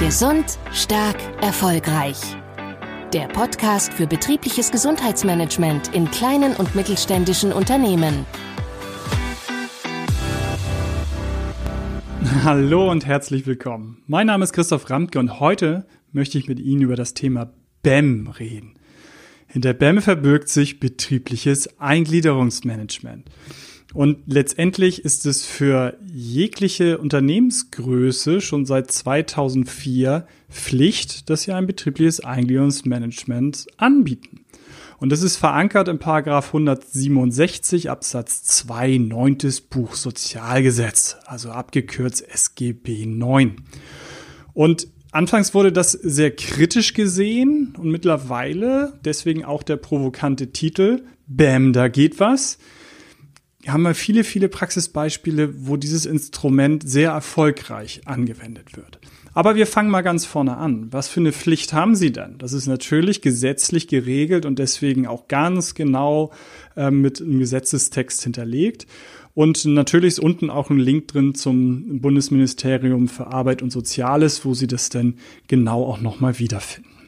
Gesund, stark, erfolgreich. Der Podcast für betriebliches Gesundheitsmanagement in kleinen und mittelständischen Unternehmen. Hallo und herzlich willkommen. Mein Name ist Christoph Ramke und heute möchte ich mit Ihnen über das Thema BEM reden. Hinter BEM verbirgt sich betriebliches Eingliederungsmanagement. Und letztendlich ist es für jegliche Unternehmensgröße schon seit 2004 Pflicht, dass sie ein betriebliches Eingliederungsmanagement anbieten. Und das ist verankert im Paragraph 167 Absatz 2 neuntes Buch Sozialgesetz, also abgekürzt SGB 9. Und Anfangs wurde das sehr kritisch gesehen und mittlerweile, deswegen auch der provokante Titel, Bam, da geht was, haben wir viele, viele Praxisbeispiele, wo dieses Instrument sehr erfolgreich angewendet wird. Aber wir fangen mal ganz vorne an. Was für eine Pflicht haben Sie denn? Das ist natürlich gesetzlich geregelt und deswegen auch ganz genau äh, mit einem Gesetzestext hinterlegt. Und natürlich ist unten auch ein Link drin zum Bundesministerium für Arbeit und Soziales, wo Sie das denn genau auch nochmal wiederfinden.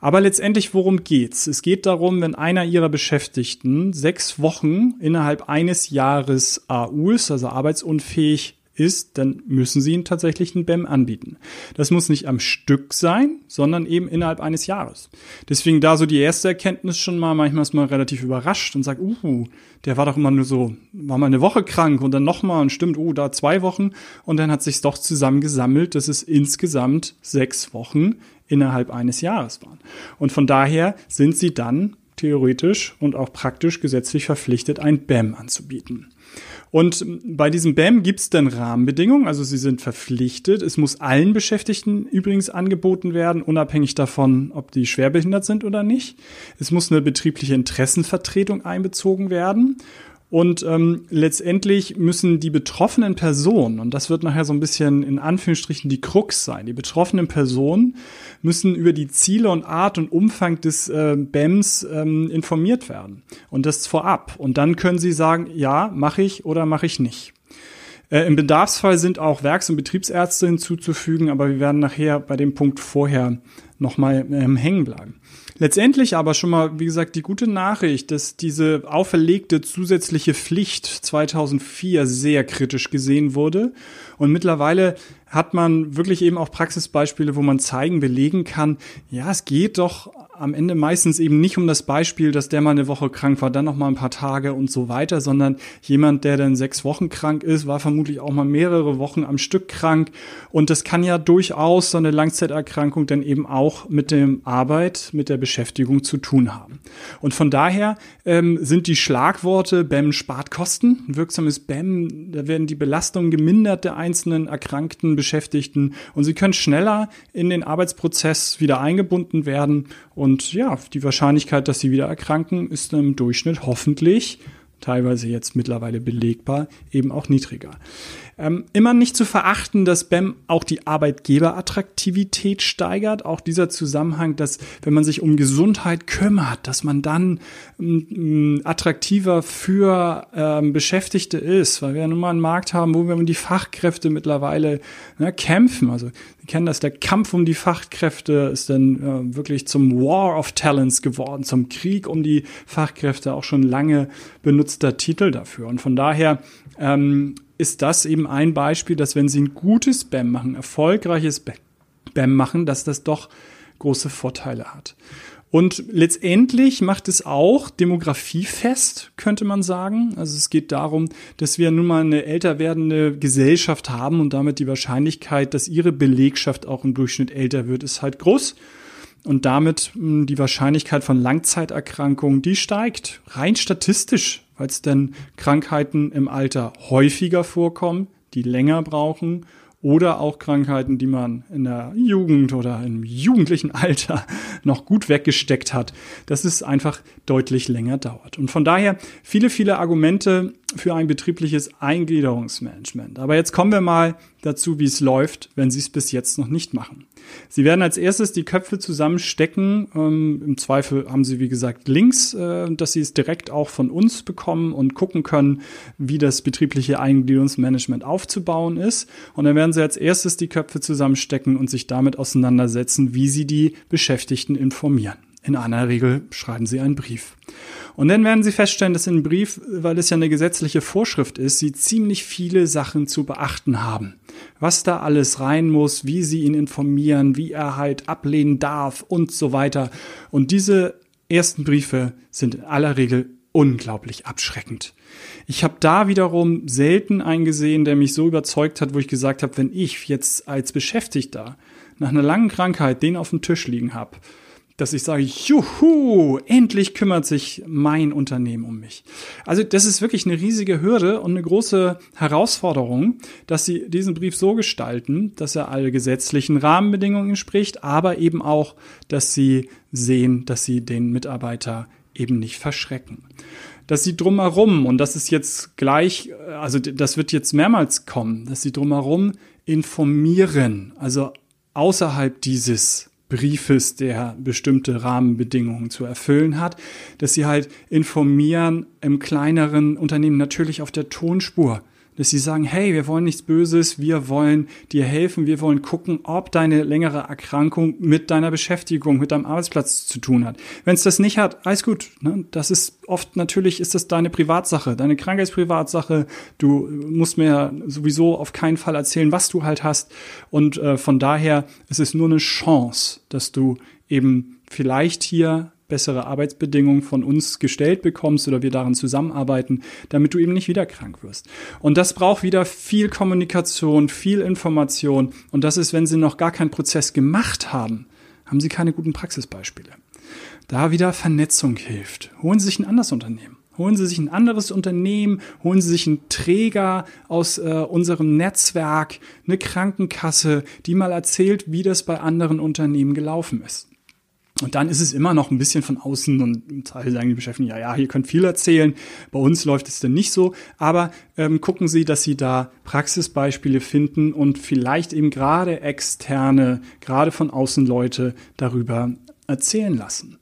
Aber letztendlich, worum geht's? Es geht darum, wenn einer ihrer Beschäftigten sechs Wochen innerhalb eines Jahres AU ist, also arbeitsunfähig ist, dann müssen Sie ihn tatsächlich einen BEM anbieten. Das muss nicht am Stück sein, sondern eben innerhalb eines Jahres. Deswegen da so die erste Erkenntnis schon mal, manchmal ist man relativ überrascht und sagt, uh, der war doch immer nur so, war mal eine Woche krank und dann nochmal und stimmt, uh, da zwei Wochen und dann hat sich doch zusammengesammelt, dass es insgesamt sechs Wochen innerhalb eines Jahres waren. Und von daher sind sie dann theoretisch und auch praktisch gesetzlich verpflichtet, ein BAM anzubieten. Und bei diesem BAM gibt es dann Rahmenbedingungen, also sie sind verpflichtet. Es muss allen Beschäftigten übrigens angeboten werden, unabhängig davon, ob die schwerbehindert sind oder nicht. Es muss eine betriebliche Interessenvertretung einbezogen werden. Und ähm, letztendlich müssen die betroffenen Personen, und das wird nachher so ein bisschen in Anführungsstrichen die Krux sein, die betroffenen Personen müssen über die Ziele und Art und Umfang des äh, BEMs ähm, informiert werden. Und das vorab. Und dann können sie sagen, ja, mache ich oder mache ich nicht. Äh, Im Bedarfsfall sind auch Werks- und Betriebsärzte hinzuzufügen, aber wir werden nachher bei dem Punkt vorher nochmal ähm, hängen bleiben. Letztendlich aber schon mal, wie gesagt, die gute Nachricht, dass diese auferlegte zusätzliche Pflicht 2004 sehr kritisch gesehen wurde. Und mittlerweile hat man wirklich eben auch Praxisbeispiele, wo man zeigen, belegen kann, ja, es geht doch am Ende meistens eben nicht um das Beispiel, dass der mal eine Woche krank war, dann noch mal ein paar Tage und so weiter, sondern jemand, der dann sechs Wochen krank ist, war vermutlich auch mal mehrere Wochen am Stück krank. Und das kann ja durchaus so eine Langzeiterkrankung dann eben auch mit dem Arbeit, mit der zu tun haben. Und von daher ähm, sind die Schlagworte BEM spart Kosten, wirksames BEM, da werden die Belastungen gemindert der einzelnen erkrankten Beschäftigten. Und sie können schneller in den Arbeitsprozess wieder eingebunden werden. Und ja, die Wahrscheinlichkeit, dass sie wieder erkranken, ist im Durchschnitt hoffentlich, teilweise jetzt mittlerweile belegbar, eben auch niedriger. Ähm, immer nicht zu verachten, dass BEM auch die Arbeitgeberattraktivität steigert. Auch dieser Zusammenhang, dass wenn man sich um Gesundheit kümmert, dass man dann ähm, attraktiver für ähm, Beschäftigte ist, weil wir ja nun mal einen Markt haben, wo wir um die Fachkräfte mittlerweile ne, kämpfen. Also kennen das, der Kampf um die Fachkräfte ist dann äh, wirklich zum War of Talents geworden, zum Krieg um die Fachkräfte, auch schon lange benutzter Titel dafür. Und von daher ähm, ist das eben ein Beispiel, dass wenn Sie ein gutes BAM machen, erfolgreiches BAM machen, dass das doch große Vorteile hat. Und letztendlich macht es auch Demografie fest, könnte man sagen. Also es geht darum, dass wir nun mal eine älter werdende Gesellschaft haben und damit die Wahrscheinlichkeit, dass ihre Belegschaft auch im Durchschnitt älter wird, ist halt groß. Und damit hm, die Wahrscheinlichkeit von Langzeiterkrankungen, die steigt. Rein statistisch weil es denn Krankheiten im Alter häufiger vorkommen, die länger brauchen oder auch Krankheiten, die man in der Jugend oder im jugendlichen Alter noch gut weggesteckt hat, dass es einfach deutlich länger dauert. Und von daher viele, viele Argumente für ein betriebliches Eingliederungsmanagement. Aber jetzt kommen wir mal dazu, wie es läuft, wenn Sie es bis jetzt noch nicht machen. Sie werden als erstes die Köpfe zusammenstecken. Ähm, Im Zweifel haben Sie, wie gesagt, Links, äh, dass Sie es direkt auch von uns bekommen und gucken können, wie das betriebliche Eigengliederungsmanagement aufzubauen ist. Und dann werden Sie als erstes die Köpfe zusammenstecken und sich damit auseinandersetzen, wie Sie die Beschäftigten informieren. In einer Regel schreiben Sie einen Brief. Und dann werden Sie feststellen, dass in Brief, weil es ja eine gesetzliche Vorschrift ist, Sie ziemlich viele Sachen zu beachten haben. Was da alles rein muss, wie Sie ihn informieren, wie er halt ablehnen darf und so weiter. Und diese ersten Briefe sind in aller Regel unglaublich abschreckend. Ich habe da wiederum selten eingesehen, der mich so überzeugt hat, wo ich gesagt habe, wenn ich jetzt als Beschäftigter nach einer langen Krankheit den auf dem Tisch liegen habe, dass ich sage, juhu, endlich kümmert sich mein Unternehmen um mich. Also das ist wirklich eine riesige Hürde und eine große Herausforderung, dass Sie diesen Brief so gestalten, dass er alle gesetzlichen Rahmenbedingungen entspricht, aber eben auch, dass Sie sehen, dass Sie den Mitarbeiter eben nicht verschrecken. Dass Sie drumherum, und das ist jetzt gleich, also das wird jetzt mehrmals kommen, dass Sie drumherum informieren, also außerhalb dieses Briefes, der bestimmte Rahmenbedingungen zu erfüllen hat, dass sie halt informieren im kleineren Unternehmen natürlich auf der Tonspur dass sie sagen, hey, wir wollen nichts Böses, wir wollen dir helfen, wir wollen gucken, ob deine längere Erkrankung mit deiner Beschäftigung, mit deinem Arbeitsplatz zu tun hat. Wenn es das nicht hat, alles gut. Ne? Das ist oft natürlich ist das deine Privatsache, deine Krankheitsprivatsache. Du musst mir sowieso auf keinen Fall erzählen, was du halt hast. Und äh, von daher ist es nur eine Chance, dass du eben vielleicht hier bessere Arbeitsbedingungen von uns gestellt bekommst oder wir daran zusammenarbeiten, damit du eben nicht wieder krank wirst. Und das braucht wieder viel Kommunikation, viel Information. Und das ist, wenn Sie noch gar keinen Prozess gemacht haben, haben Sie keine guten Praxisbeispiele. Da wieder Vernetzung hilft. Holen Sie sich ein anderes Unternehmen. Holen Sie sich ein anderes Unternehmen, holen Sie sich einen Träger aus äh, unserem Netzwerk, eine Krankenkasse, die mal erzählt, wie das bei anderen Unternehmen gelaufen ist. Und dann ist es immer noch ein bisschen von außen und Teil sagen die Beschäftigten, ja, ja, ihr könnt viel erzählen. Bei uns läuft es denn nicht so. Aber ähm, gucken Sie, dass Sie da Praxisbeispiele finden und vielleicht eben gerade externe, gerade von außen Leute darüber erzählen lassen.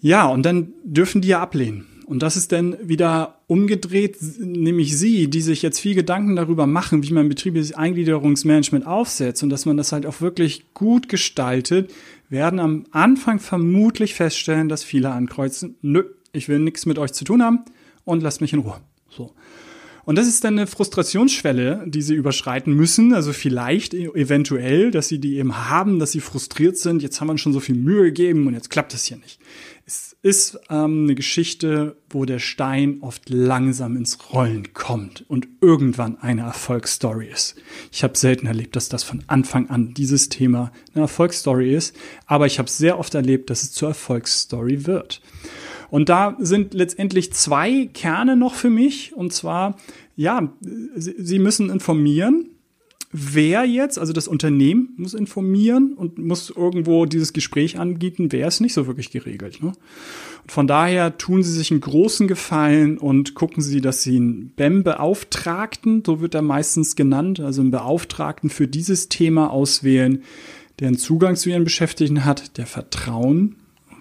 Ja, und dann dürfen die ja ablehnen. Und das ist dann wieder umgedreht, nämlich Sie, die sich jetzt viel Gedanken darüber machen, wie man betriebliches Eingliederungsmanagement aufsetzt und dass man das halt auch wirklich gut gestaltet, werden am Anfang vermutlich feststellen, dass viele ankreuzen, nö, ich will nichts mit euch zu tun haben und lasst mich in Ruhe. So. Und das ist dann eine Frustrationsschwelle, die sie überschreiten müssen. Also vielleicht e-, eventuell, dass sie die eben haben, dass sie frustriert sind. Jetzt haben wir schon so viel Mühe gegeben und jetzt klappt das hier nicht. Es ist ähm, eine Geschichte, wo der Stein oft langsam ins Rollen kommt und irgendwann eine Erfolgsstory ist. Ich habe selten erlebt, dass das von Anfang an dieses Thema eine Erfolgsstory ist, aber ich habe sehr oft erlebt, dass es zur Erfolgsstory wird. Und da sind letztendlich zwei Kerne noch für mich. Und zwar, ja, Sie müssen informieren, wer jetzt, also das Unternehmen muss informieren und muss irgendwo dieses Gespräch anbieten, wer ist nicht so wirklich geregelt. Ne? Und von daher tun Sie sich einen großen Gefallen und gucken Sie, dass Sie einen BEM-Beauftragten, so wird er meistens genannt, also einen Beauftragten für dieses Thema auswählen, der einen Zugang zu Ihren Beschäftigten hat, der Vertrauen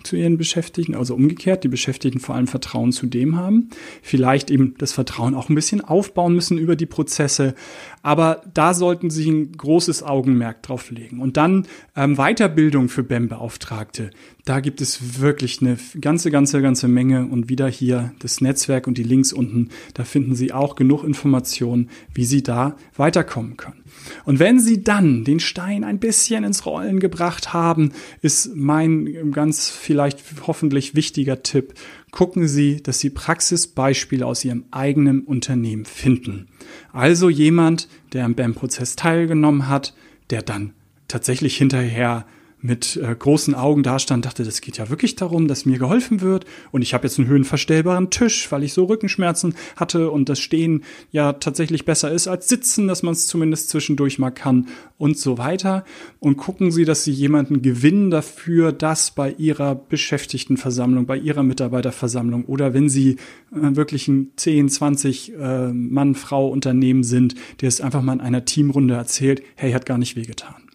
zu ihren Beschäftigten, also umgekehrt, die Beschäftigten vor allem Vertrauen zu dem haben, vielleicht eben das Vertrauen auch ein bisschen aufbauen müssen über die Prozesse, aber da sollten Sie ein großes Augenmerk drauf legen. Und dann ähm, Weiterbildung für BEM-Beauftragte. Da gibt es wirklich eine ganze, ganze, ganze Menge und wieder hier das Netzwerk und die Links unten, da finden Sie auch genug Informationen, wie Sie da weiterkommen können. Und wenn Sie dann den Stein ein bisschen ins Rollen gebracht haben, ist mein ganz vielleicht hoffentlich wichtiger Tipp, gucken Sie, dass Sie Praxisbeispiele aus Ihrem eigenen Unternehmen finden. Also jemand, der am BAM-Prozess teilgenommen hat, der dann tatsächlich hinterher mit äh, großen Augen dastand, dachte, das geht ja wirklich darum, dass mir geholfen wird und ich habe jetzt einen höhenverstellbaren Tisch, weil ich so Rückenschmerzen hatte und das Stehen ja tatsächlich besser ist als Sitzen, dass man es zumindest zwischendurch mal kann und so weiter. Und gucken Sie, dass Sie jemanden gewinnen dafür, dass bei Ihrer Beschäftigtenversammlung, bei Ihrer Mitarbeiterversammlung oder wenn Sie äh, wirklich ein 10, 20 äh, Mann-Frau-Unternehmen sind, der es einfach mal in einer Teamrunde erzählt, hey, hat gar nicht wehgetan.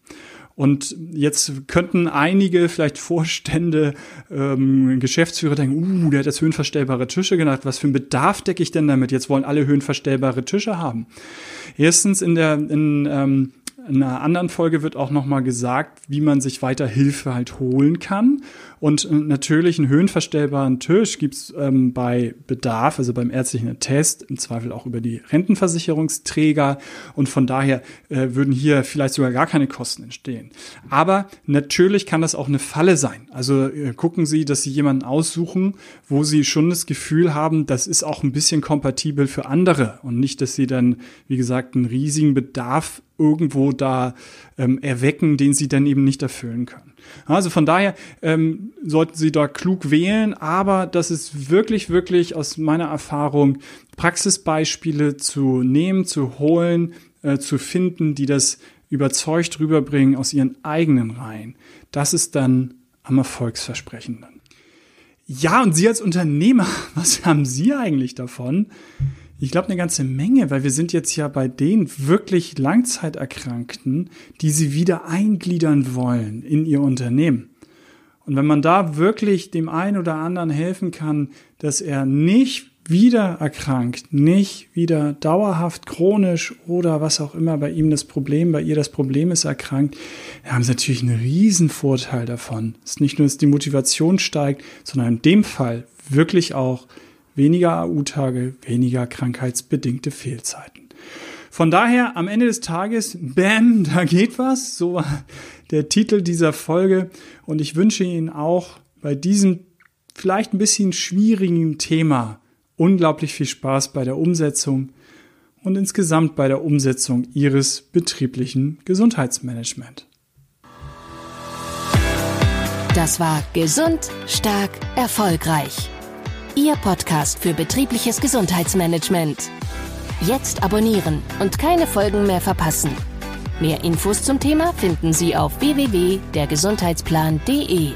Und jetzt könnten einige, vielleicht Vorstände, ähm, Geschäftsführer denken, uh, der hat jetzt höhenverstellbare Tische genannt. Was für einen Bedarf decke ich denn damit? Jetzt wollen alle höhenverstellbare Tische haben. Erstens in der, in, ähm, in einer anderen Folge wird auch nochmal gesagt, wie man sich weiter Hilfe halt holen kann. Und äh, natürlich einen höhenverstellbaren Tisch gibt's ähm, bei Bedarf, also beim ärztlichen Attest, im Zweifel auch über die Rentenversicherungsträger. Und von daher äh, würden hier vielleicht sogar gar keine Kosten entstehen. Aber natürlich kann das auch eine Falle sein. Also äh, gucken Sie, dass Sie jemanden aussuchen, wo Sie schon das Gefühl haben, das ist auch ein bisschen kompatibel für andere und nicht, dass Sie dann, wie gesagt, einen riesigen Bedarf irgendwo da ähm, erwecken, den sie dann eben nicht erfüllen können. Also von daher ähm, sollten Sie da klug wählen, aber das ist wirklich, wirklich aus meiner Erfahrung Praxisbeispiele zu nehmen, zu holen, äh, zu finden, die das überzeugt rüberbringen aus ihren eigenen Reihen. Das ist dann am erfolgsversprechenden. Ja, und Sie als Unternehmer, was haben Sie eigentlich davon? Ich glaube eine ganze Menge, weil wir sind jetzt ja bei den wirklich Langzeiterkrankten, die sie wieder eingliedern wollen in ihr Unternehmen. Und wenn man da wirklich dem einen oder anderen helfen kann, dass er nicht wieder erkrankt, nicht wieder dauerhaft chronisch oder was auch immer bei ihm das Problem, bei ihr das Problem ist erkrankt, haben sie natürlich einen riesen Vorteil davon. Es ist nicht nur, dass die Motivation steigt, sondern in dem Fall wirklich auch weniger AU-Tage, weniger krankheitsbedingte Fehlzeiten. Von daher am Ende des Tages, bam, da geht was. So war der Titel dieser Folge. Und ich wünsche Ihnen auch bei diesem vielleicht ein bisschen schwierigen Thema unglaublich viel Spaß bei der Umsetzung und insgesamt bei der Umsetzung Ihres betrieblichen Gesundheitsmanagement. Das war Gesund, Stark, Erfolgreich Ihr Podcast für betriebliches Gesundheitsmanagement. Jetzt abonnieren und keine Folgen mehr verpassen. Mehr Infos zum Thema finden Sie auf www.dergesundheitsplan.de.